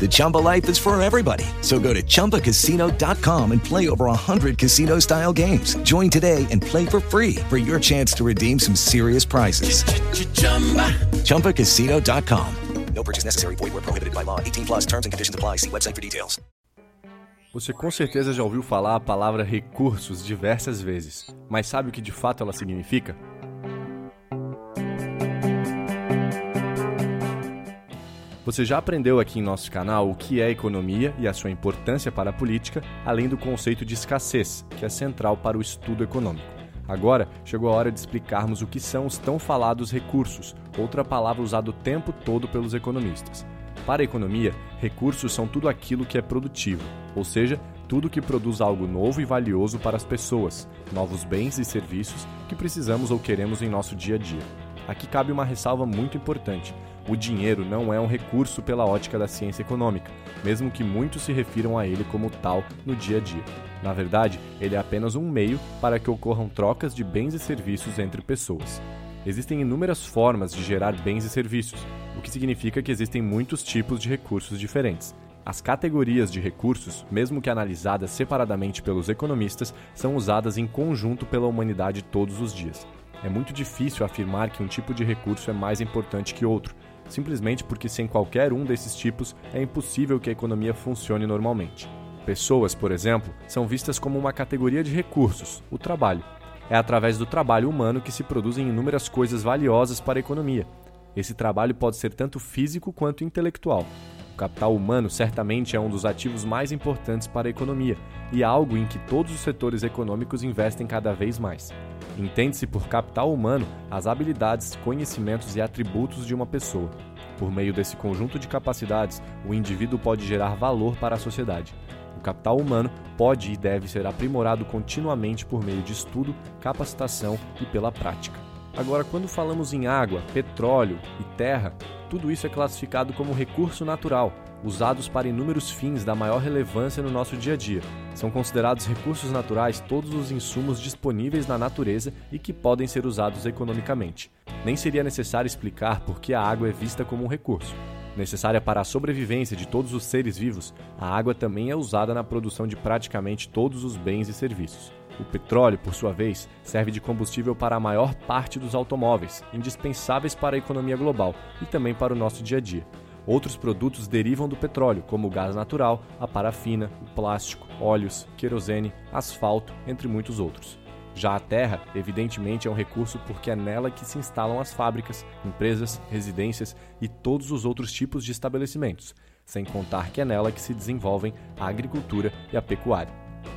The Chumba life is for everybody. So go to ChumbaCasino.com and play over 100 casino-style games. Join today and play for free for your chance to redeem some serious prizes. ChumbaCasino.com. No purchase necessary. Void were prohibited by law. 18 plus terms and conditions apply. See website for details. Você com certeza já ouviu falar a palavra recursos diversas vezes, mas sabe o que de fato ela significa? Você já aprendeu aqui em nosso canal o que é economia e a sua importância para a política, além do conceito de escassez, que é central para o estudo econômico. Agora chegou a hora de explicarmos o que são os tão falados recursos, outra palavra usada o tempo todo pelos economistas. Para a economia, recursos são tudo aquilo que é produtivo, ou seja, tudo que produz algo novo e valioso para as pessoas, novos bens e serviços que precisamos ou queremos em nosso dia a dia. Aqui cabe uma ressalva muito importante. O dinheiro não é um recurso pela ótica da ciência econômica, mesmo que muitos se refiram a ele como tal no dia a dia. Na verdade, ele é apenas um meio para que ocorram trocas de bens e serviços entre pessoas. Existem inúmeras formas de gerar bens e serviços, o que significa que existem muitos tipos de recursos diferentes. As categorias de recursos, mesmo que analisadas separadamente pelos economistas, são usadas em conjunto pela humanidade todos os dias. É muito difícil afirmar que um tipo de recurso é mais importante que outro, simplesmente porque sem qualquer um desses tipos é impossível que a economia funcione normalmente. Pessoas, por exemplo, são vistas como uma categoria de recursos, o trabalho. É através do trabalho humano que se produzem inúmeras coisas valiosas para a economia. Esse trabalho pode ser tanto físico quanto intelectual. O capital humano certamente é um dos ativos mais importantes para a economia e algo em que todos os setores econômicos investem cada vez mais. Entende-se por capital humano as habilidades, conhecimentos e atributos de uma pessoa. Por meio desse conjunto de capacidades, o indivíduo pode gerar valor para a sociedade. O capital humano pode e deve ser aprimorado continuamente por meio de estudo, capacitação e pela prática. Agora, quando falamos em água, petróleo e terra, tudo isso é classificado como recurso natural, usados para inúmeros fins da maior relevância no nosso dia a dia. São considerados recursos naturais todos os insumos disponíveis na natureza e que podem ser usados economicamente. Nem seria necessário explicar por que a água é vista como um recurso. Necessária para a sobrevivência de todos os seres vivos, a água também é usada na produção de praticamente todos os bens e serviços. O petróleo, por sua vez, serve de combustível para a maior parte dos automóveis, indispensáveis para a economia global e também para o nosso dia a dia. Outros produtos derivam do petróleo, como o gás natural, a parafina, o plástico, óleos, querosene, asfalto, entre muitos outros. Já a terra, evidentemente, é um recurso porque é nela que se instalam as fábricas, empresas, residências e todos os outros tipos de estabelecimentos, sem contar que é nela que se desenvolvem a agricultura e a pecuária.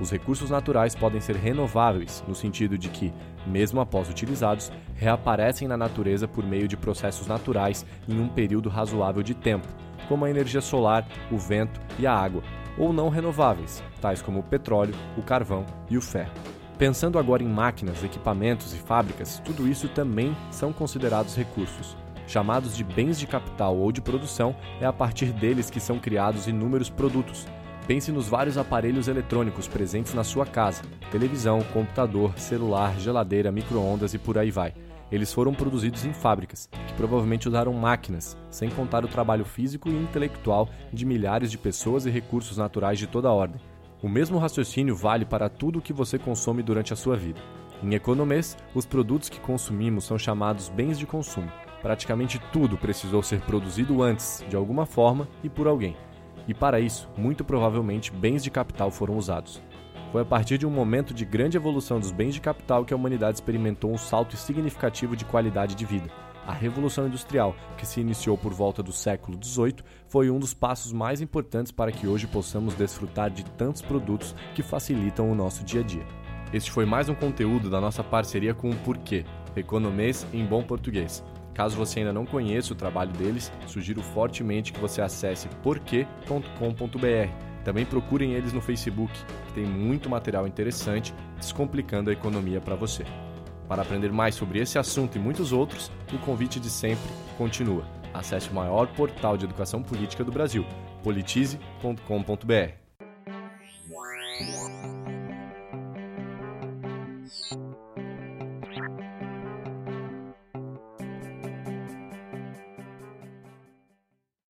Os recursos naturais podem ser renováveis, no sentido de que, mesmo após utilizados, reaparecem na natureza por meio de processos naturais em um período razoável de tempo, como a energia solar, o vento e a água, ou não renováveis, tais como o petróleo, o carvão e o ferro. Pensando agora em máquinas, equipamentos e fábricas, tudo isso também são considerados recursos. Chamados de bens de capital ou de produção, é a partir deles que são criados inúmeros produtos, Pense nos vários aparelhos eletrônicos presentes na sua casa: televisão, computador, celular, geladeira, micro-ondas e por aí vai. Eles foram produzidos em fábricas, que provavelmente usaram máquinas, sem contar o trabalho físico e intelectual de milhares de pessoas e recursos naturais de toda a ordem. O mesmo raciocínio vale para tudo o que você consome durante a sua vida. Em economês, os produtos que consumimos são chamados bens de consumo. Praticamente tudo precisou ser produzido antes, de alguma forma e por alguém e para isso, muito provavelmente, bens de capital foram usados. Foi a partir de um momento de grande evolução dos bens de capital que a humanidade experimentou um salto significativo de qualidade de vida. A Revolução Industrial, que se iniciou por volta do século XVIII, foi um dos passos mais importantes para que hoje possamos desfrutar de tantos produtos que facilitam o nosso dia a dia. Este foi mais um conteúdo da nossa parceria com o Porquê, Economês em Bom Português. Caso você ainda não conheça o trabalho deles, sugiro fortemente que você acesse porquê.com.br. Também procurem eles no Facebook, que tem muito material interessante descomplicando a economia para você. Para aprender mais sobre esse assunto e muitos outros, o convite de sempre continua. Acesse o maior portal de educação política do Brasil, politize.com.br.